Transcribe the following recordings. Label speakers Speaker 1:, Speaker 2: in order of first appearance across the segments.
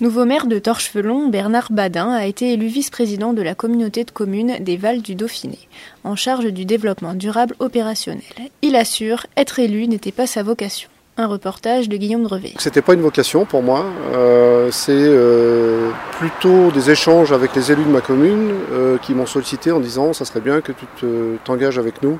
Speaker 1: Nouveau maire de Torchevelon, Bernard Badin a été élu vice-président de la communauté de communes des Vals du Dauphiné, en charge du développement durable opérationnel. Il assure, être élu n'était pas sa vocation. Un reportage de Guillaume Drevet.
Speaker 2: C'était pas une vocation pour moi, euh, c'est euh, plutôt des échanges avec les élus de ma commune euh, qui m'ont sollicité en disant ça serait bien que tu t'engages avec nous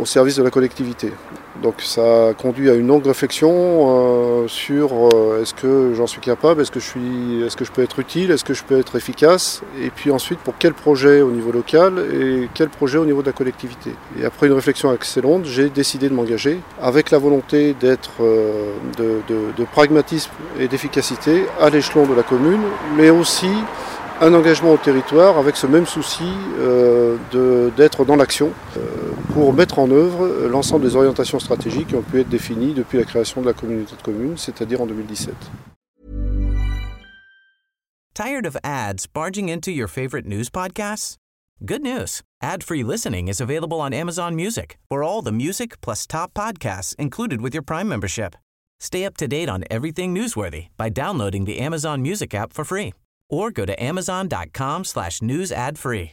Speaker 2: au service de la collectivité. Donc ça a conduit à une longue réflexion euh, sur euh, est-ce que j'en suis capable, est-ce que, je suis, est-ce que je peux être utile, est-ce que je peux être efficace, et puis ensuite pour quel projet au niveau local et quel projet au niveau de la collectivité. Et après une réflexion excellente, j'ai décidé de m'engager avec la volonté d'être euh, de, de pragmatisme et d'efficacité à l'échelon de la commune, mais aussi un engagement au territoire avec ce même souci euh, d'être dans l'action pour mettre en œuvre l'ensemble des orientations stratégiques qui ont pu être définies depuis la création de la communauté de communes, c'est-à-dire en 2017.
Speaker 3: Tired of ads barging into your favorite news podcasts? Good news. Ad-free listening is available on Amazon Music. For all the music plus top podcasts included with your Prime membership. Stay up to date on everything newsworthy by downloading the Amazon Music app for free or go to amazon.com slash news ad free.